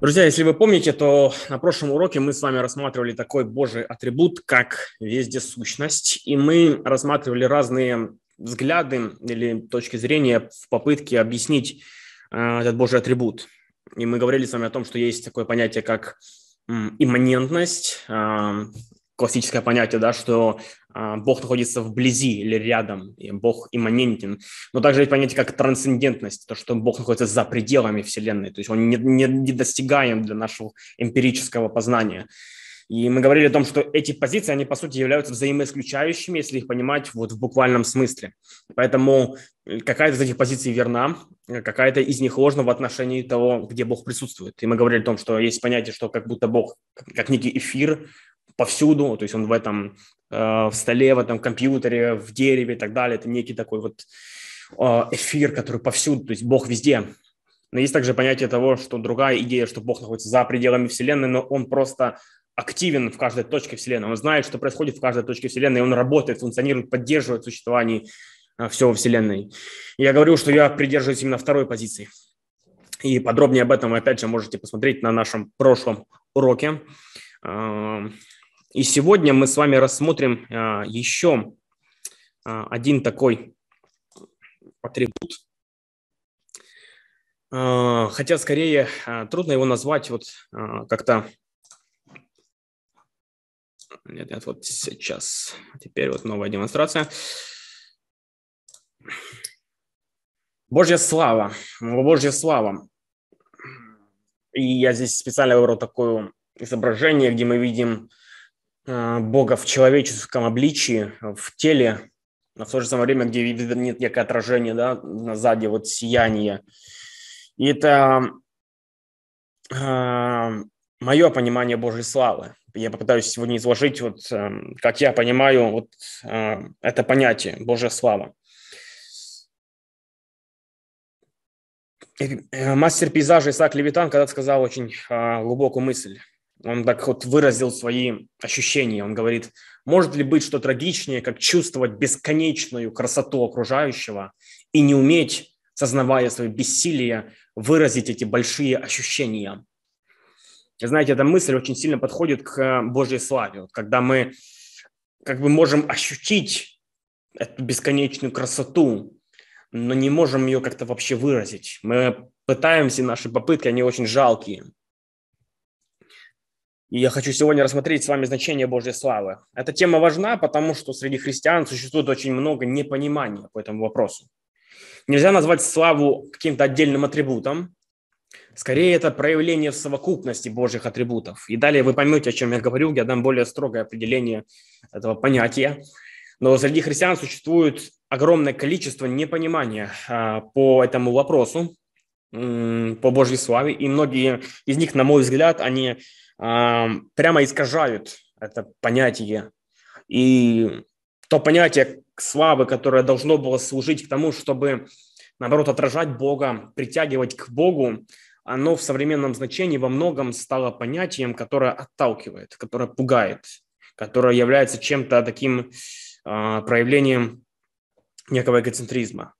Друзья, если вы помните, то на прошлом уроке мы с вами рассматривали такой Божий атрибут, как вездесущность, и мы рассматривали разные взгляды или точки зрения в попытке объяснить э, этот Божий атрибут. И мы говорили с вами о том, что есть такое понятие, как имманентность, э, классическое понятие, да, что Бог находится вблизи или рядом, и Бог имманентен. Но также есть понятие как трансцендентность, то, что Бог находится за пределами Вселенной, то есть он не, не, не для нашего эмпирического познания. И мы говорили о том, что эти позиции, они по сути являются взаимоисключающими, если их понимать вот в буквальном смысле. Поэтому какая-то из этих позиций верна, какая-то из них ложна в отношении того, где Бог присутствует. И мы говорили о том, что есть понятие, что как будто Бог, как некий эфир, повсюду, то есть он в этом, э, в столе, в этом компьютере, в дереве и так далее. Это некий такой вот э, эфир, который повсюду, то есть Бог везде. Но есть также понятие того, что другая идея, что Бог находится за пределами Вселенной, но Он просто активен в каждой точке Вселенной. Он знает, что происходит в каждой точке Вселенной, и он работает, функционирует, поддерживает существование э, всего Вселенной. Я говорю, что я придерживаюсь именно второй позиции. И подробнее об этом вы, опять же, можете посмотреть на нашем прошлом уроке. И сегодня мы с вами рассмотрим а, еще а, один такой атрибут. А, хотя скорее трудно его назвать вот как-то... Нет, нет, вот сейчас. Теперь вот новая демонстрация. Божья слава. Божья слава. И я здесь специально выбрал такое изображение, где мы видим Э, Бога в человеческом обличии, в теле, но в то же самое время, где нет некое отражение, да, сзади вот сияние. И это э, мое понимание Божьей славы. Я попытаюсь сегодня изложить, вот, э, как я понимаю вот, э, это понятие Божья слава. Э, мастер пейзажа Исаак Левитан когда-то сказал очень э, глубокую мысль он так вот выразил свои ощущения. Он говорит, может ли быть что трагичнее, как чувствовать бесконечную красоту окружающего и не уметь, сознавая свое бессилие, выразить эти большие ощущения. Знаете, эта мысль очень сильно подходит к Божьей славе. Вот когда мы как бы можем ощутить эту бесконечную красоту, но не можем ее как-то вообще выразить. Мы пытаемся, наши попытки, они очень жалкие – и я хочу сегодня рассмотреть с вами значение Божьей славы. Эта тема важна, потому что среди христиан существует очень много непонимания по этому вопросу. Нельзя назвать славу каким-то отдельным атрибутом. Скорее, это проявление в совокупности Божьих атрибутов. И далее вы поймете, о чем я говорю. Я дам более строгое определение этого понятия. Но среди христиан существует огромное количество непонимания а, по этому вопросу, по Божьей славе. И многие из них, на мой взгляд, они прямо искажают это понятие. И то понятие славы, которое должно было служить к тому, чтобы, наоборот, отражать Бога, притягивать к Богу, оно в современном значении во многом стало понятием, которое отталкивает, которое пугает, которое является чем-то таким э, проявлением некого эгоцентризма.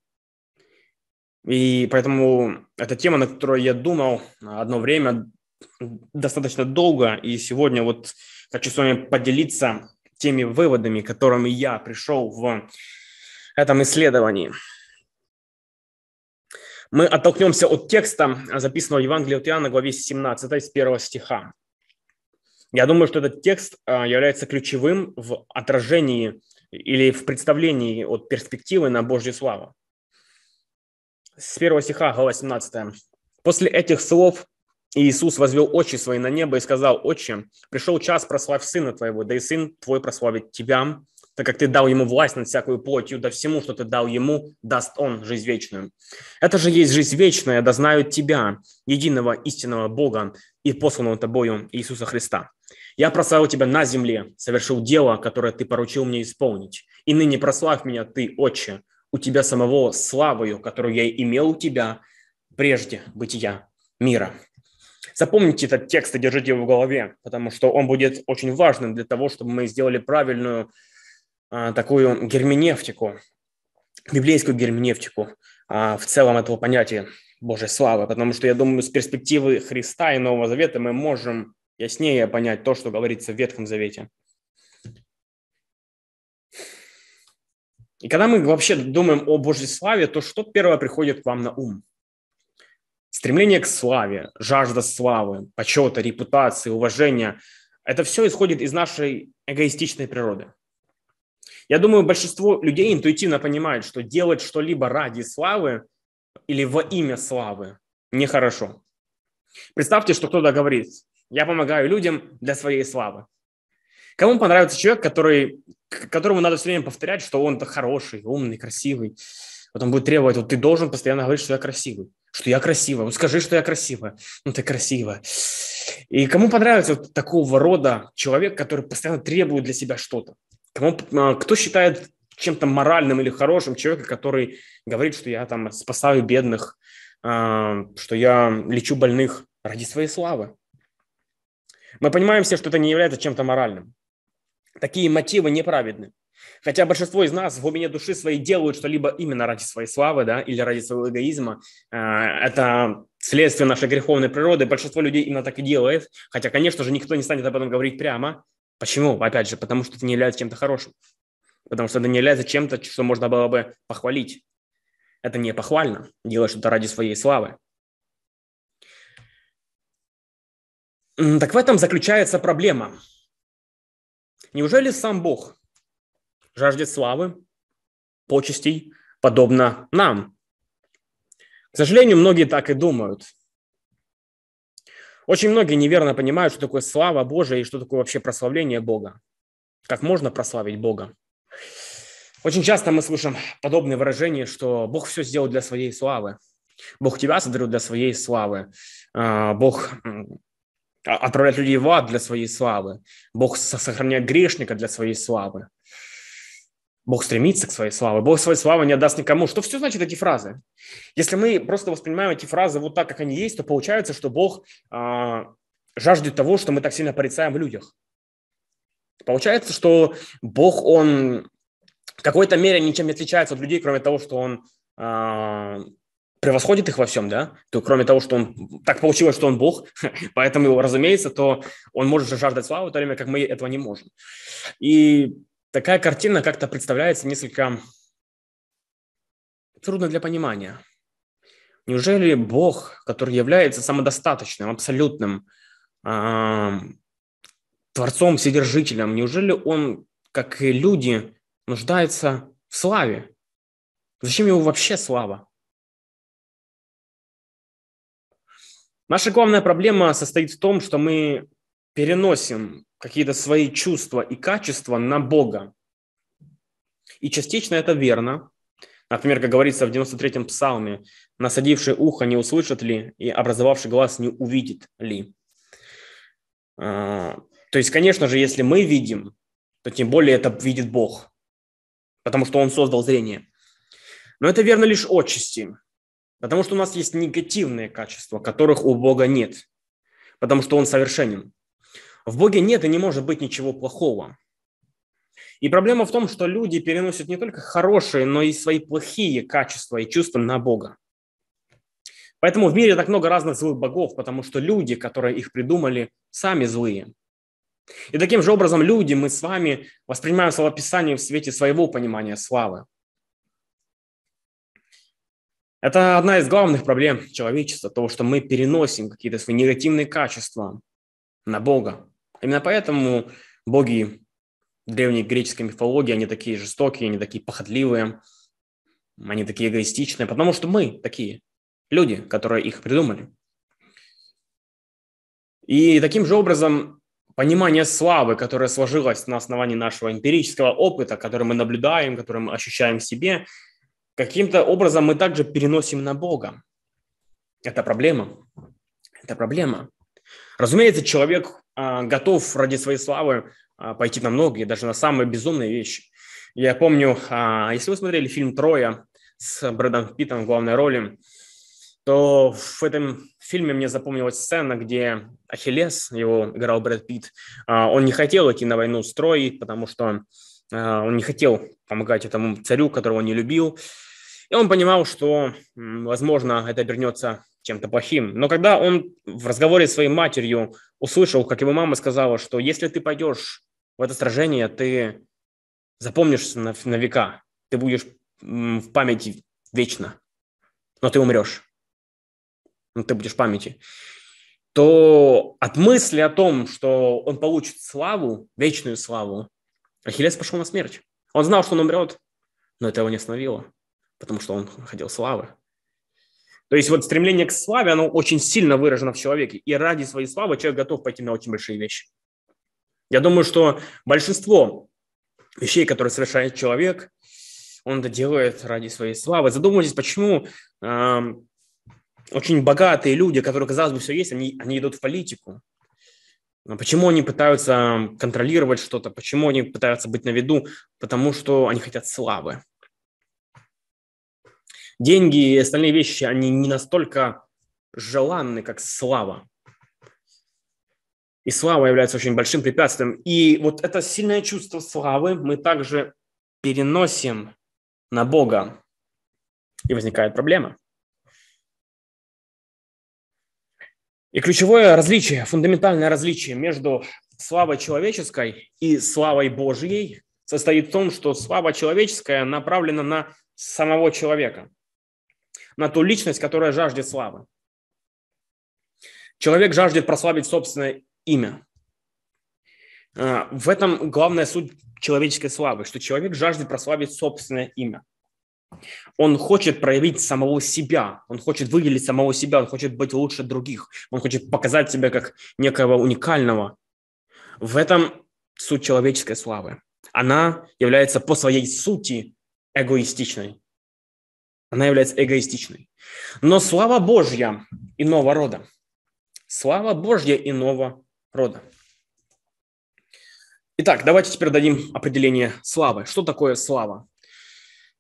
И поэтому эта тема, на которую я думал одно время, достаточно долго, и сегодня вот хочу с вами поделиться теми выводами, которыми я пришел в этом исследовании. Мы оттолкнемся от текста, записанного в от Иоанна, главе 17, с 1 стиха. Я думаю, что этот текст а, является ключевым в отражении или в представлении от перспективы на Божью славу. С 1 стиха, глава 17. «После этих слов и Иисус возвел очи свои на небо и сказал, «Отче, пришел час, прославь Сына Твоего, да и Сын Твой прославит Тебя, так как Ты дал Ему власть над всякую плотью, да всему, что Ты дал Ему, даст Он жизнь вечную. Это же есть жизнь вечная, да знают Тебя, единого истинного Бога и посланного Тобою Иисуса Христа. Я прославил Тебя на земле, совершил дело, которое Ты поручил мне исполнить. И ныне прославь меня Ты, Отче, у Тебя самого славою, которую я имел у Тебя прежде бытия мира». Запомните этот текст и держите его в голове, потому что он будет очень важным для того, чтобы мы сделали правильную а, такую герменевтику, библейскую герменевтику а, в целом этого понятия Божьей славы, потому что, я думаю, с перспективы Христа и Нового Завета мы можем яснее понять то, что говорится в Ветхом Завете. И когда мы вообще думаем о Божьей славе, то что первое приходит к вам на ум? Стремление к славе, жажда славы, почета, репутации, уважения – это все исходит из нашей эгоистичной природы. Я думаю, большинство людей интуитивно понимают, что делать что-либо ради славы или во имя славы нехорошо. Представьте, что кто-то говорит, я помогаю людям для своей славы. Кому понравится человек, который, которому надо все время повторять, что он-то хороший, умный, красивый. Потом будет требовать, вот ты должен постоянно говорить, что я красивый, что я красивая. Вот скажи, что я красивая. Ну, ты красивая. И кому понравится вот такого рода человек, который постоянно требует для себя что-то? Кому, а, кто считает чем-то моральным или хорошим человека, который говорит, что я там спасаю бедных, а, что я лечу больных ради своей славы? Мы понимаем все, что это не является чем-то моральным. Такие мотивы неправедны. Хотя большинство из нас в глубине души своей делают что-либо именно ради своей славы да, или ради своего эгоизма. А, это следствие нашей греховной природы. Большинство людей именно так и делает. Хотя, конечно же, никто не станет об этом говорить прямо. Почему? Опять же, потому что это не является чем-то хорошим. Потому что это не является чем-то, что можно было бы похвалить. Это не похвально, делать что-то ради своей славы. Так в этом заключается проблема. Неужели сам Бог жаждет славы, почестей, подобно нам? К сожалению, многие так и думают. Очень многие неверно понимают, что такое слава Божия и что такое вообще прославление Бога. Как можно прославить Бога? Очень часто мы слышим подобные выражения, что Бог все сделал для своей славы. Бог тебя сотворил для своей славы. А, Бог отправляет людей в ад для своей славы. Бог сохраняет грешника для своей славы. Бог стремится к своей славе. Бог своей славы не отдаст никому. Что все значит эти фразы? Если мы просто воспринимаем эти фразы вот так, как они есть, то получается, что Бог э, жаждет того, что мы так сильно порицаем в людях. Получается, что Бог, Он в какой-то мере ничем не отличается от людей, кроме того, что Он э, превосходит их во всем, да, то кроме того, что он так получилось, что он Бог, поэтому, разумеется, то он может же жаждать славы в то время, как мы этого не можем. И такая картина как-то представляется несколько трудно для понимания. Неужели Бог, который является самодостаточным, абсолютным э, творцом, вседержителем, неужели он, как и люди, нуждается в славе? Зачем ему вообще слава? Наша главная проблема состоит в том, что мы переносим какие-то свои чувства и качества на Бога. И частично это верно. Например, как говорится в 93-м псалме, «Насадивший ухо не услышит ли, и образовавший глаз не увидит ли». А, то есть, конечно же, если мы видим, то тем более это видит Бог, потому что Он создал зрение. Но это верно лишь отчасти. Потому что у нас есть негативные качества, которых у Бога нет. Потому что Он совершенен. В Боге нет и не может быть ничего плохого. И проблема в том, что люди переносят не только хорошие, но и свои плохие качества и чувства на Бога. Поэтому в мире так много разных злых богов, потому что люди, которые их придумали, сами злые. И таким же образом люди, мы с вами воспринимаем словописание в свете своего понимания славы. Это одна из главных проблем человечества, того, что мы переносим какие-то свои негативные качества на Бога. Именно поэтому боги древней греческой мифологии, они такие жестокие, они такие похотливые, они такие эгоистичные, потому что мы такие люди, которые их придумали. И таким же образом понимание славы, которое сложилось на основании нашего эмпирического опыта, который мы наблюдаем, который мы ощущаем в себе – каким-то образом мы также переносим на Бога. Это проблема. Это проблема. Разумеется, человек готов ради своей славы а, пойти на многие, даже на самые безумные вещи. Я помню, а, если вы смотрели фильм «Троя» с Брэдом Питтом в главной роли, то в этом фильме мне запомнилась сцена, где Ахиллес, его играл Брэд Питт, он не хотел идти на войну с Троей, потому что он не хотел помогать этому царю, которого он не любил, И он понимал, что, возможно, это обернется чем-то плохим. Но когда он в разговоре с своей матерью услышал, как его мама сказала, что если ты пойдешь в это сражение, ты запомнишься на, на века, ты будешь в памяти вечно, но ты умрешь, но ты будешь в памяти, то от мысли о том, что он получит славу, вечную славу, Ахиллес пошел на смерть. Он знал, что он умрет, но это его не остановило, потому что он хотел славы. То есть вот стремление к славе, оно очень сильно выражено в человеке. И ради своей славы человек готов пойти на очень большие вещи. Я думаю, что большинство вещей, которые совершает человек, он это делает ради своей славы. Задумайтесь, почему э, очень богатые люди, которые, казалось бы, все есть, они, они идут в политику. Почему они пытаются контролировать что-то? Почему они пытаются быть на виду? Потому что они хотят славы деньги и остальные вещи, они не настолько желанны, как слава. И слава является очень большим препятствием. И вот это сильное чувство славы мы также переносим на Бога. И возникает проблема. И ключевое различие, фундаментальное различие между славой человеческой и славой Божьей состоит в том, что слава человеческая направлена на самого человека на ту личность, которая жаждет славы. Человек жаждет прославить собственное имя. А, в этом главная суть человеческой славы, что человек жаждет прославить собственное имя. Он хочет проявить самого себя, он хочет выделить самого себя, он хочет быть лучше других, он хочет показать себя как некого уникального. В этом суть человеческой славы. Она является по своей сути эгоистичной она является эгоистичной. Но слава Божья иного рода. Слава Божья иного рода. Итак, давайте теперь дадим определение славы. Что такое слава?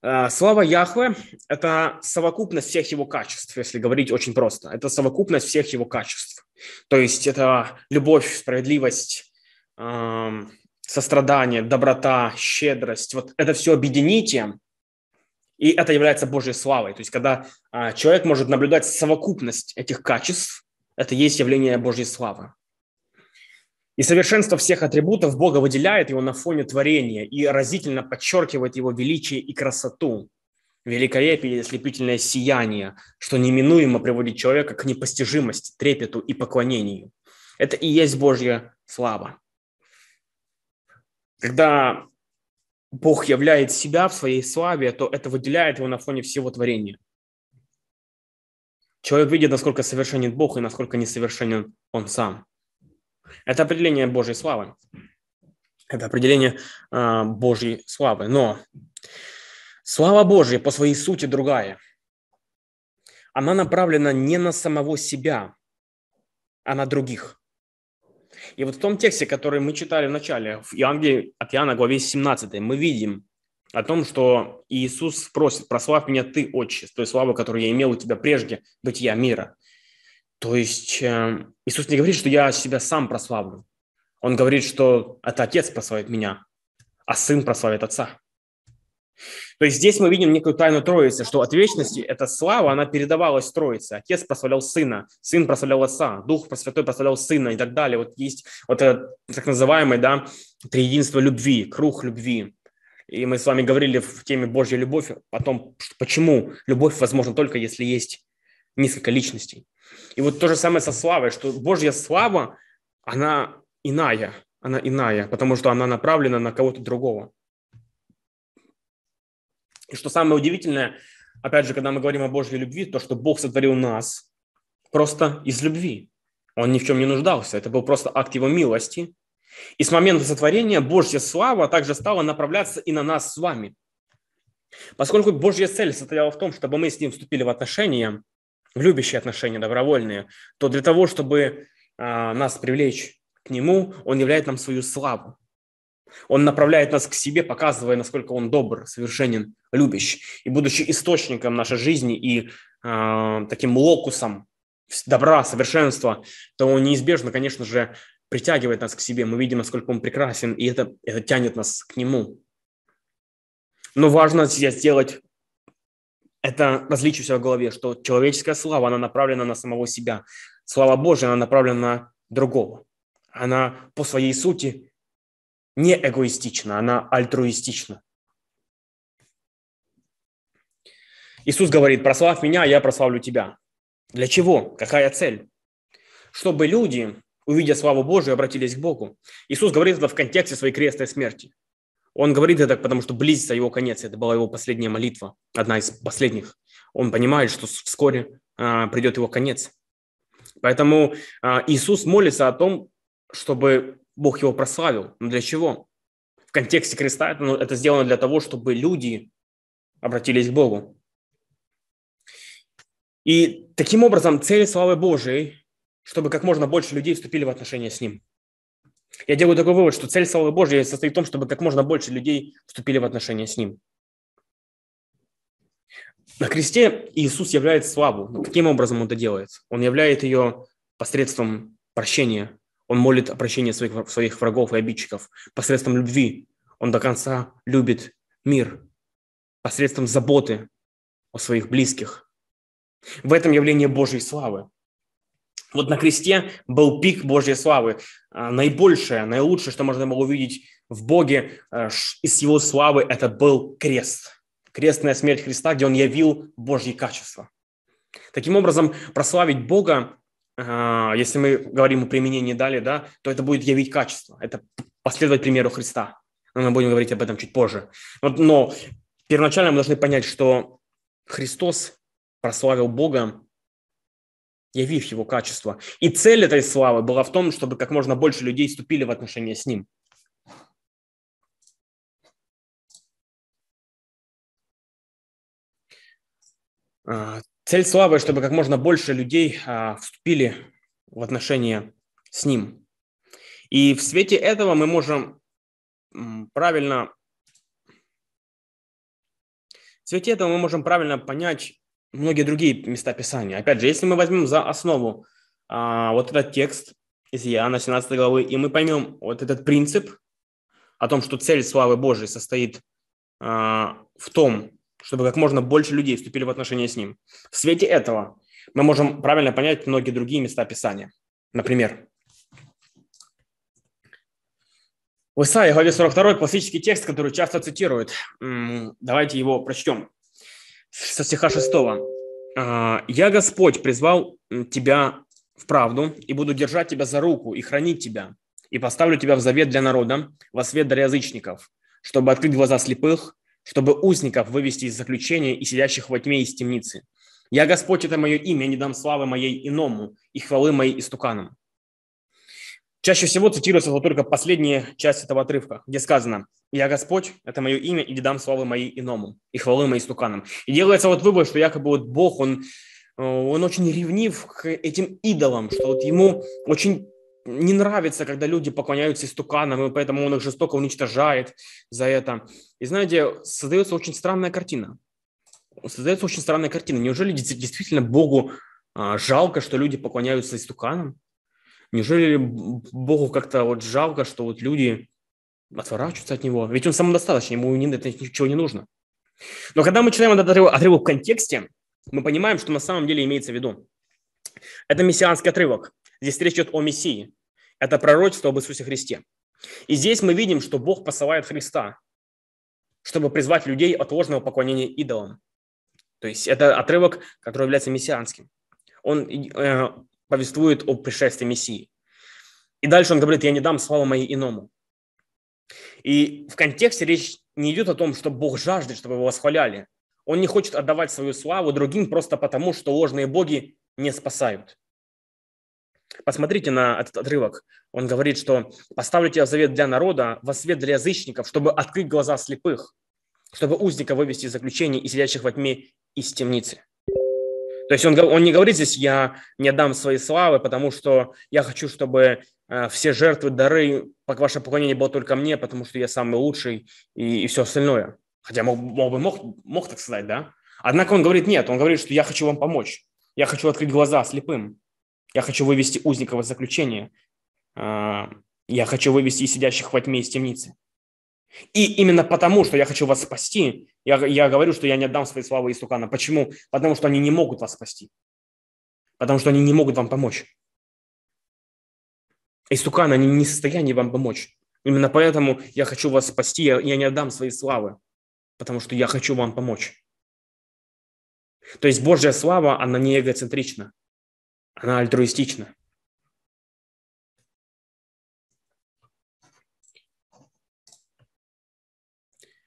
Э, слава Яхве – это совокупность всех его качеств, если говорить очень просто. Это совокупность всех его качеств. То есть это любовь, справедливость, эм, сострадание, доброта, щедрость. Вот это все объедините, и это является Божьей славой. То есть, когда а, человек может наблюдать совокупность этих качеств, это есть явление Божьей славы. И совершенство всех атрибутов Бога выделяет его на фоне творения и разительно подчеркивает его величие и красоту, великолепие и ослепительное сияние, что неминуемо приводит человека к непостижимости, трепету и поклонению. Это и есть Божья слава. Когда Бог являет себя в своей славе, то это выделяет его на фоне всего творения. Человек видит, насколько совершенен Бог и насколько несовершенен он сам. Это определение Божьей славы. Это определение э, Божьей славы. Но слава Божья по своей сути другая. Она направлена не на самого себя, а на других. И вот в том тексте, который мы читали в начале, в Евангелии от Иоанна, главе 17, мы видим о том, что Иисус просит, прославь меня ты, Отче, с той славы, которую я имел у тебя прежде бытия мира. То есть э, Иисус не говорит, что я себя сам прославлю. Он говорит, что это Отец прославит меня, а Сын прославит Отца. То есть здесь мы видим некую тайну Троицы, что от вечности эта слава, она передавалась Троице. Отец прославлял Сына, Сын прославлял Отца, Дух Святой прославлял Сына и так далее. Вот есть вот это так называемое да, триединство любви, круг любви. И мы с вами говорили в теме Божья любовь о том, почему любовь возможна только если есть несколько личностей. И вот то же самое со славой, что Божья слава, она иная, она иная, потому что она направлена на кого-то другого. И что самое удивительное, опять же, когда мы говорим о Божьей любви, то, что Бог сотворил нас просто из любви. Он ни в чем не нуждался. Это был просто акт его милости. И с момента сотворения Божья слава также стала направляться и на нас с вами. Поскольку Божья цель состояла в том, чтобы мы с ним вступили в отношения, в любящие отношения, добровольные, то для того, чтобы а, нас привлечь к нему, он являет нам свою славу. Он направляет нас к себе, показывая, насколько он добр, совершенен, любящий. И будучи источником нашей жизни и э, таким локусом добра, совершенства, то он неизбежно, конечно же, притягивает нас к себе. Мы видим, насколько он прекрасен, и это, это тянет нас к нему. Но важно сделать это различие себя в голове, что человеческая слава, она направлена на самого себя. Слава Божья, она направлена на другого. Она по своей сути не эгоистична, она альтруистична. Иисус говорит, прославь меня, я прославлю тебя. Для чего? Какая цель? Чтобы люди, увидя славу Божию, обратились к Богу. Иисус говорит это в контексте своей крестной смерти. Он говорит это, потому что близится его конец. Это была его последняя молитва, одна из последних. Он понимает, что вскоре а, придет его конец. Поэтому а, Иисус молится о том, чтобы Бог его прославил. Но для чего? В контексте креста это, ну, это сделано для того, чтобы люди обратились к Богу. И таким образом цель славы Божией, чтобы как можно больше людей вступили в отношения с Ним. Я делаю такой вывод, что цель славы Божьей состоит в том, чтобы как можно больше людей вступили в отношения с Ним. На кресте Иисус являет славу. Но каким образом Он это делает? Он являет ее посредством прощения. Он молит о прощении своих, своих врагов и обидчиков. Посредством любви. Он до конца любит мир. Посредством заботы о своих близких – в этом явление Божьей славы. Вот на кресте был пик Божьей славы. А, наибольшее, наилучшее, что можно было увидеть в Боге а, из его славы, это был крест. Крестная смерть Христа, где он явил Божьи качества. Таким образом, прославить Бога, если мы говорим о применении далее, да, то это будет явить качество. Это последовать примеру Христа. Но мы будем говорить об этом чуть позже. Но первоначально мы должны понять, что Христос прославил Бога, явив его качество. И цель этой славы была в том, чтобы как можно больше людей вступили в отношения с ним. Цель славы, чтобы как можно больше людей а, вступили в отношения с ним. И в свете этого мы можем правильно в свете этого мы можем правильно понять многие другие места Писания. Опять же, если мы возьмем за основу а, вот этот текст из Иоанна 17 главы, и мы поймем вот этот принцип о том, что цель славы Божией состоит а, в том, чтобы как можно больше людей вступили в отношения с Ним. В свете этого мы можем правильно понять многие другие места Писания. Например, в Исаии, главе 42, классический текст, который часто цитируют. Давайте его прочтем со стиха 6. «А, «Я, Господь, призвал тебя в правду и буду держать тебя за руку и хранить тебя, и поставлю тебя в завет для народа, во свет для язычников, чтобы открыть глаза слепых, чтобы узников вывести из заключения и сидящих во тьме из темницы. Я, Господь, это мое имя, не дам славы моей иному и хвалы моей истуканам. Чаще всего цитируется вот только последняя часть этого отрывка, где сказано «Я Господь, это мое имя, и не дам славы моей иному, и хвалы моей стуканам». И делается вот вывод, что якобы вот Бог, он, э, он очень ревнив к этим идолам, что вот ему очень не нравится, когда люди поклоняются истуканам, и поэтому он их жестоко уничтожает за это. И знаете, создается очень странная картина. Создается очень странная картина. Неужели действительно Богу а, жалко, что люди поклоняются истуканам? Неужели Богу как-то вот жалко, что вот люди отворачиваются от него? Ведь он самодостаточный, ему это ничего не нужно. Но когда мы читаем этот отрывок в контексте, мы понимаем, что на самом деле имеется в виду. Это мессианский отрывок. Здесь речь идет о Мессии. Это пророчество об Иисусе Христе. И здесь мы видим, что Бог посылает Христа, чтобы призвать людей от ложного поклонения идолам. То есть это отрывок, который является мессианским. Он э, повествует о пришествии Мессии. И дальше он говорит, я не дам славу моей иному. И в контексте речь не идет о том, что Бог жаждет, чтобы его восхваляли. Он не хочет отдавать свою славу другим просто потому, что ложные боги не спасают. Посмотрите на этот отрывок. Он говорит, что «поставлю тебя в завет для народа, во свет для язычников, чтобы открыть глаза слепых, чтобы узника вывести из заключения и сидящих во тьме из темницы». То есть он, он не говорит здесь, я не дам своей славы, потому что я хочу, чтобы э, все жертвы, дары, ваше поклонение было только мне, потому что я самый лучший и, и все остальное. Хотя мог, мог бы мог, мог так сказать, да? Однако он говорит, нет, он говорит, что я хочу вам помочь. Я хочу открыть глаза слепым. Я хочу вывести узников из заключения. Э, я хочу вывести сидящих во тьме из темницы. И именно потому, что я хочу вас спасти, я, я говорю, что я не отдам своей славы истукана. Почему? Потому что они не могут вас спасти. Потому что они не могут вам помочь. Истуканы, они не в состоянии вам помочь. Именно поэтому я хочу вас спасти, я, я не отдам своей славы, потому что я хочу вам помочь. То есть Божья слава, она не эгоцентрична, она альтруистична.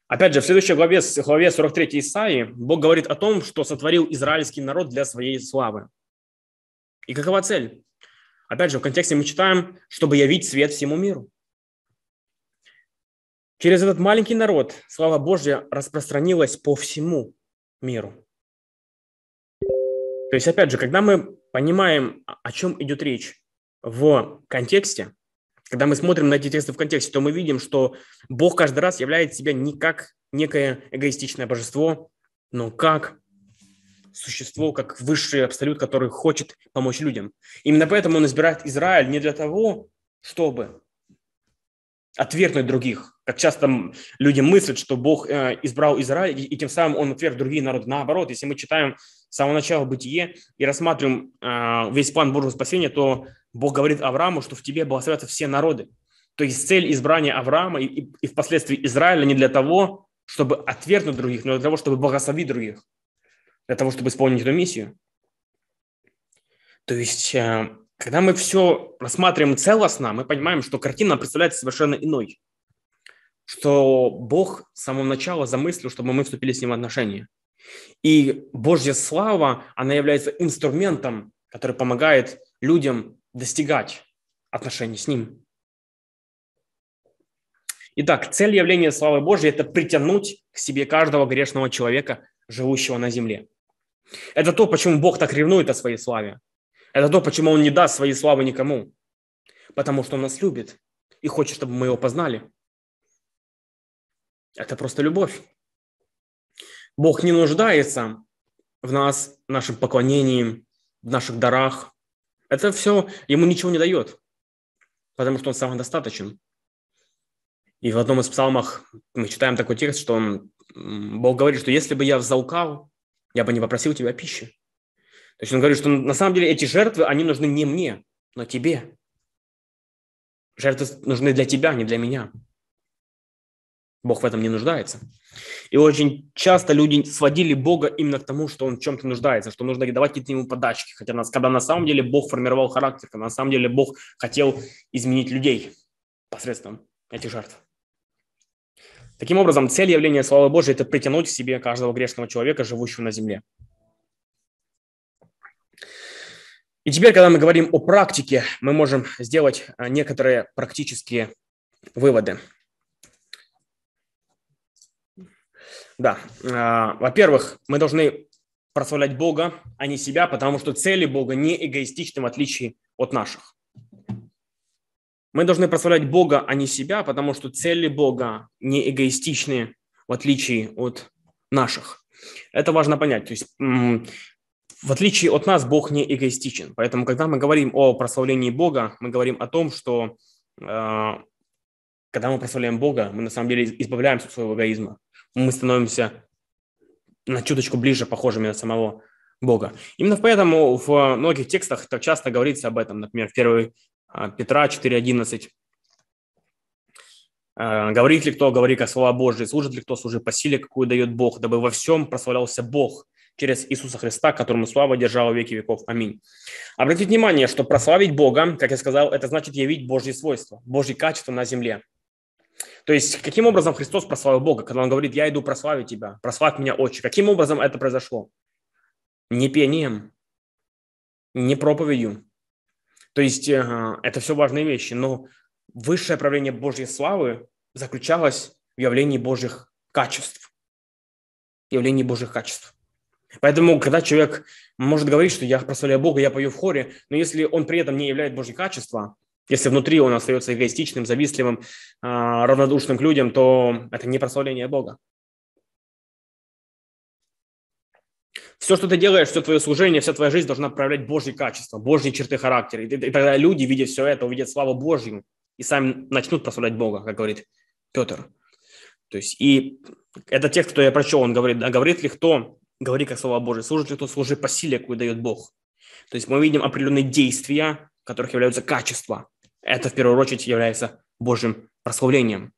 Опять же, в следующей главе, в главе 43 Исаии, Бог говорит о том, что сотворил израильский народ для своей славы. И какова цель? Опять же, в контексте мы читаем, чтобы явить свет всему миру. Через этот маленький народ слава Божья распространилась по всему миру. То есть, опять же, когда мы понимаем, о чем идет речь в контексте, когда мы смотрим на эти тексты в контексте, то мы видим, что Бог каждый раз являет себя не как некое эгоистичное божество, но как существо, как высший абсолют, который хочет помочь людям. Именно поэтому он избирает Израиль не для того, чтобы отвергнуть других. Как часто люди мыслят, что Бог э, избрал Израиль, и тем самым он отверг другие народы. Наоборот, если мы читаем с самого начала Бытие и рассматриваем э, весь план Божьего спасения, то Бог говорит Аврааму, что в тебе благословятся все народы. То есть цель избрания Авраама и, и, и впоследствии Израиля не для того, чтобы отвергнуть других, но для того, чтобы благословить других, для того, чтобы исполнить эту миссию. То есть, э, когда мы все рассматриваем целостно, мы понимаем, что картина представляется совершенно иной. Что Бог с самого начала замыслил, чтобы мы вступили с Ним в отношения – и Божья слава, она является инструментом, который помогает людям достигать отношений с Ним. Итак, цель явления славы Божьей – это притянуть к себе каждого грешного человека, живущего на земле. Это то, почему Бог так ревнует о своей славе. Это то, почему Он не даст своей славы никому. Потому что Он нас любит и хочет, чтобы мы Его познали. Это просто любовь. Бог не нуждается в нас, в нашем поклонении, в наших дарах. Это все ему ничего не дает, потому что он самодостаточен. И в одном из псалмах мы читаем такой текст, что он, Бог говорит, что если бы я взалкал, я бы не попросил тебя пищи. То есть он говорит, что на самом деле эти жертвы, они нужны не мне, но тебе. Жертвы нужны для тебя, а не для меня. Бог в этом не нуждается. И очень часто люди сводили Бога именно к тому, что он в чем-то нуждается, что нужно давать какие-то ему подачки. Хотя нас, когда на самом деле Бог формировал характер, когда на самом деле Бог хотел изменить людей посредством этих жертв. Таким образом, цель явления славы Божией – это притянуть к себе каждого грешного человека, живущего на земле. И теперь, когда мы говорим о практике, мы можем сделать а, некоторые практические выводы. Да. А, во-первых, мы должны прославлять Бога, а не себя, потому что цели Бога не эгоистичны в отличие от наших. Мы должны прославлять Бога, а не себя, потому что цели Бога не эгоистичны в отличие от наших. Это важно понять. То есть, в отличие от нас, Бог не эгоистичен. Поэтому, когда мы говорим о прославлении Бога, мы говорим о том, что а, когда мы прославляем Бога, мы на самом деле избавляемся от своего эгоизма мы становимся на чуточку ближе похожими на самого Бога. Именно поэтому в многих текстах так часто говорится об этом. Например, в 1 а, Петра 4.11. «А, говорит ли кто, говори как слова Божьи, служит ли кто, служи по силе, какую дает Бог, дабы во всем прославлялся Бог через Иисуса Христа, которому слава держала веки веков. Аминь. Обратите внимание, что прославить Бога, как я сказал, это значит явить Божьи свойства, Божьи качества на земле. То есть, каким образом Христос прославил Бога, когда Он говорит, я иду прославить тебя, прославь меня, Отче. Каким образом это произошло? Не пением, не проповедью. То есть, э, это все важные вещи, но высшее проявление Божьей славы заключалось в явлении Божьих качеств. Явлении Божьих качеств. Поэтому, когда человек может говорить, что я прославляю Бога, я пою в хоре, но если он при этом не являет Божьи качества, если внутри он остается эгоистичным, завистливым, а, равнодушным к людям, то это не прославление Бога. Все, что ты делаешь, все твое служение, вся твоя жизнь должна проявлять Божьи качества, Божьи черты характера. И тогда люди, видя все это, увидят славу Божью и сами начнут прославлять Бога, как говорит Петр. То есть, и это текст, кто я прочел, он говорит, да, говорит ли кто, говори как Слово Божие, служит ли кто, служи по силе, какую дает Бог. То есть мы видим определенные действия, которых являются качества. Это в первую очередь является Божьим прославлением.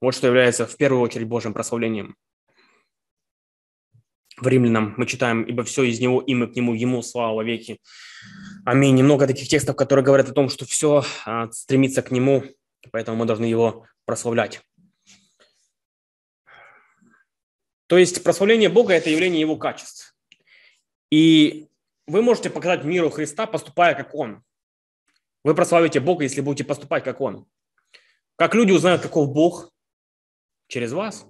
Вот что является в первую очередь Божьим прославлением. В Римлянам мы читаем, ибо все из Него, и мы к Нему, Ему слава во веки. Аминь. Немного таких текстов, которые говорят о том, что все а, стремится к Нему, поэтому мы должны Его прославлять. То есть прославление Бога – это явление Его качеств. И вы можете показать миру Христа, поступая как Он. Вы прославите Бога, если будете поступать как Он. Как люди узнают, каков Бог? Через вас.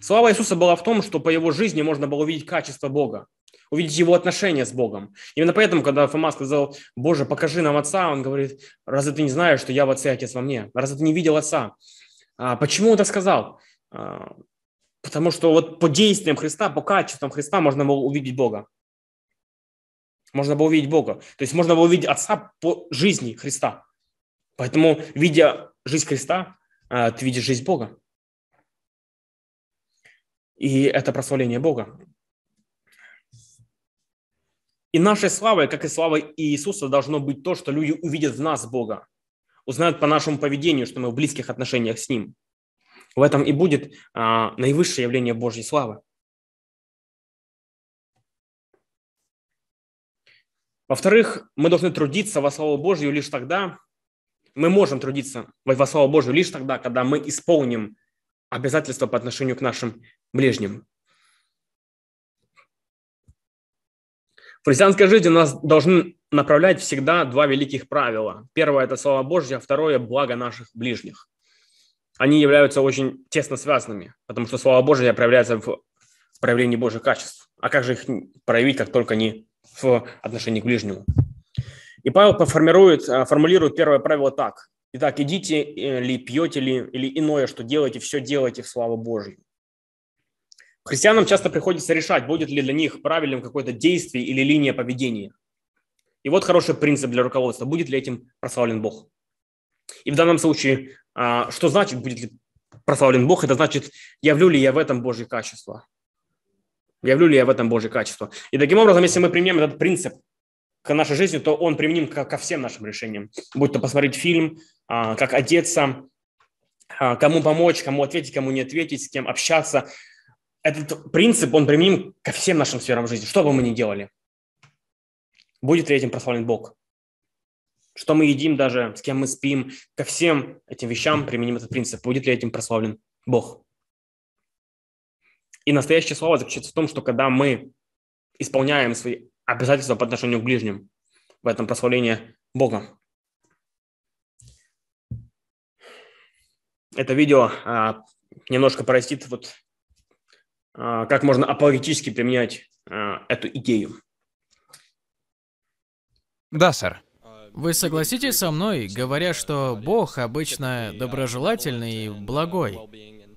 Слава Иисуса была в том, что по Его жизни можно было увидеть качество Бога, увидеть Его отношения с Богом. Именно поэтому, когда Фома сказал, Боже, покажи нам Отца, он говорит, разве ты не знаешь, что я в Отце, Отец во мне? Разве ты не видел Отца? А почему он это сказал? А, Потому что вот по действиям Христа, по качествам Христа можно было увидеть Бога. Можно было увидеть Бога. То есть можно было увидеть Отца по жизни Христа. Поэтому, видя жизнь Христа, а, ты видишь жизнь Бога. И это прославление Бога. И нашей славой, как и славой Иисуса, должно быть то, что люди увидят в нас Бога, узнают по нашему поведению, что мы в близких отношениях с Ним – в этом и будет а, наивысшее явление Божьей славы. Во-вторых, мы должны трудиться во славу Божью лишь тогда, мы можем трудиться во славу Божью лишь тогда, когда мы исполним обязательства по отношению к нашим ближним. В христианской жизни нас должны направлять всегда два великих правила. Первое – это слава Божья, а второе – благо наших ближних они являются очень тесно связанными, потому что Слава Божия проявляется в проявлении Божьих качеств. А как же их проявить, как только не в отношении к ближнему? И Павел формирует, а, формулирует первое правило так. Итак, идите э, ли, пьете ли, или иное, что делаете, все делайте в славу Божью. Христианам часто приходится решать, будет ли для них правильным какое-то действие или линия поведения. И вот хороший принцип для руководства. Будет ли этим прославлен Бог? И в данном случае а, что значит, будет ли прославлен Бог? Это значит, явлю ли я в этом Божье качество? Явлю ли я в этом Божье качество? И таким образом, если мы примем этот принцип к нашей жизни, то он применим ко, всем нашим решениям. Будь то посмотреть фильм, а, как одеться, а, кому помочь, кому ответить, кому не ответить, с кем общаться. Этот принцип, он применим ко всем нашим сферам жизни, что бы мы ни делали. Будет ли этим прославлен Бог? что мы едим даже, с кем мы спим, ко всем этим вещам применим этот принцип. Будет ли этим прославлен Бог? И настоящее слово заключается в том, что когда мы исполняем свои обязательства по отношению к ближним, в этом прославление Бога. Это видео а, немножко простит, вот, а, как можно апологетически применять а, эту идею. Да, сэр. Вы согласитесь со мной, говоря, что Бог обычно доброжелательный и благой,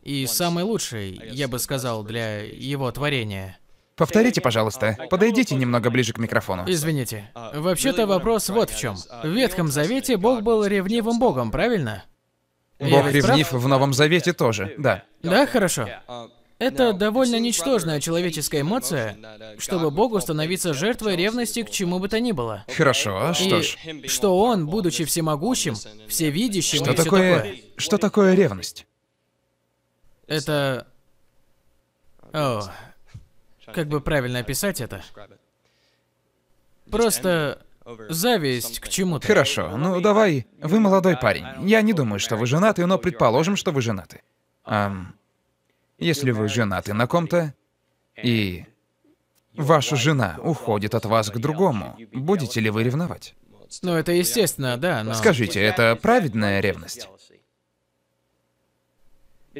и самый лучший, я бы сказал, для его творения? Повторите, пожалуйста. Подойдите немного ближе к микрофону. Извините. Вообще-то вопрос вот в чем. В Ветхом Завете Бог был ревнивым Богом, правильно? Бог ревнив в Новом Завете тоже, да. Да, хорошо. Это довольно ничтожная человеческая эмоция, чтобы Богу становиться жертвой ревности к чему бы то ни было. Хорошо, что ж. что Он, будучи всемогущим, всевидящим что и такое... такое. Что такое ревность? Это... О, как бы правильно описать это? Просто зависть к чему-то. Хорошо, ну давай, вы молодой парень. Я не думаю, что вы женаты, но предположим, что вы женаты. Эм, если вы женаты на ком-то, и ваша жена уходит от вас к другому, будете ли вы ревновать? Ну, это естественно, да, но... Скажите, это праведная ревность?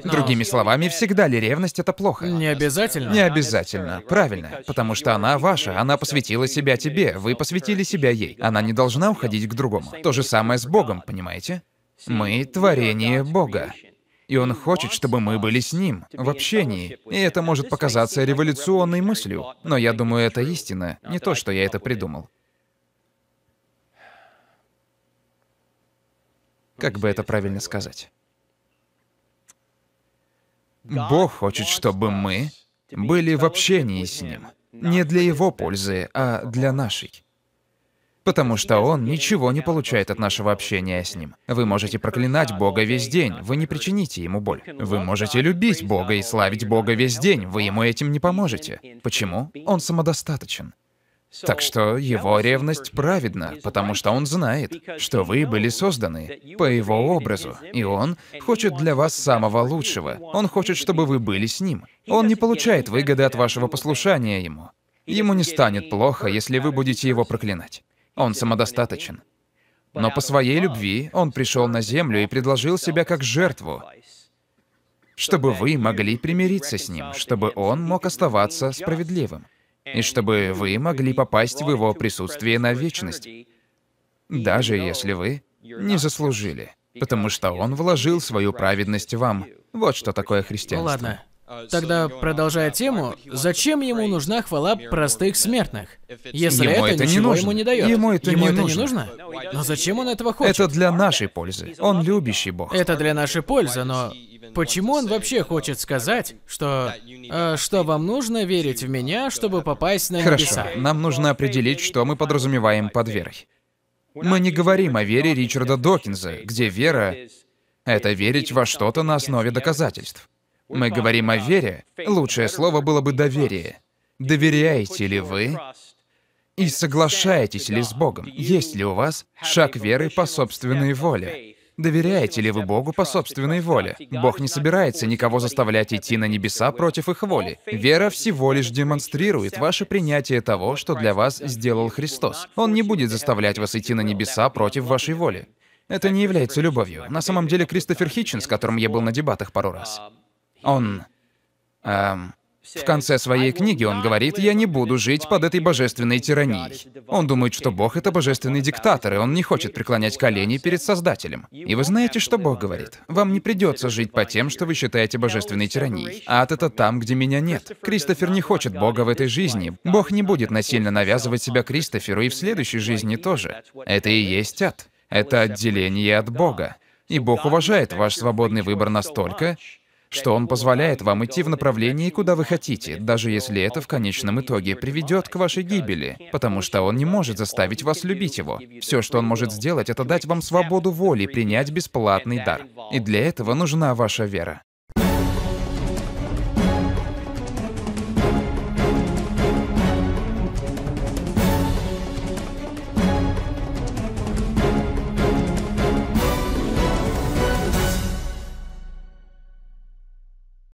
Но... Другими словами, всегда ли ревность это плохо? Не обязательно. Не обязательно, правильно, потому что она ваша, она посвятила себя тебе, вы посвятили себя ей. Она не должна уходить к другому. То же самое с Богом, понимаете? Мы творение Бога. И он хочет, чтобы мы были с ним, в общении. И это может показаться революционной мыслью, но я думаю, это истина, не то, что я это придумал. Как бы это правильно сказать? Бог хочет, чтобы мы были в общении с Ним. Не для Его пользы, а для нашей. Потому что Он ничего не получает от нашего общения с Ним. Вы можете проклинать Бога весь день, вы не причините Ему боль. Вы можете любить Бога и славить Бога весь день, вы Ему этим не поможете. Почему? Он самодостаточен. Так что его ревность праведна, потому что он знает, что вы были созданы по его образу, и он хочет для вас самого лучшего. Он хочет, чтобы вы были с ним. Он не получает выгоды от вашего послушания ему. Ему не станет плохо, если вы будете его проклинать. Он самодостаточен. Но по своей любви он пришел на землю и предложил себя как жертву, чтобы вы могли примириться с ним, чтобы он мог оставаться справедливым и чтобы вы могли попасть в его присутствие на вечность, даже если вы не заслужили, потому что он вложил свою праведность вам. Вот что такое христианство. Ладно. Тогда, продолжая тему, зачем ему нужна хвала простых смертных? Если Ему это, это не ничего нужно. ему не дает. Ему это не нужно. нужно? Но зачем он этого хочет? Это для нашей пользы. Он любящий Бог. Это для нашей пользы, но почему он вообще хочет сказать, что э, что вам нужно верить в меня, чтобы попасть на Хорошо, небеса? нам нужно определить, что мы подразумеваем под верой. Мы не говорим о вере Ричарда Докинза, где вера — это верить во что-то на основе доказательств. Мы говорим о вере, лучшее слово было бы доверие. Доверяете ли вы и соглашаетесь ли с Богом? Есть ли у вас шаг веры по собственной воле? Доверяете ли вы Богу по собственной воле? Бог не собирается никого заставлять идти на небеса против их воли. Вера всего лишь демонстрирует ваше принятие того, что для вас сделал Христос. Он не будет заставлять вас идти на небеса против вашей воли. Это не является любовью. На самом деле Кристофер Хитчин, с которым я был на дебатах пару раз, он... эм, в конце своей книги он говорит, «Я не буду жить под этой божественной тиранией». Он думает, что Бог — это божественный диктатор, и он не хочет преклонять колени перед Создателем. И вы знаете, что Бог говорит? Вам не придется жить по тем, что вы считаете божественной тиранией. Ад — это там, где меня нет. Кристофер не хочет Бога в этой жизни. Бог не будет насильно навязывать себя Кристоферу и в следующей жизни тоже. Это и есть ад. Это отделение от Бога. И Бог уважает ваш свободный выбор настолько, что Он позволяет вам идти в направлении, куда вы хотите, даже если это в конечном итоге приведет к вашей гибели, потому что Он не может заставить вас любить Его. Все, что Он может сделать, это дать вам свободу воли принять бесплатный дар. И для этого нужна ваша вера.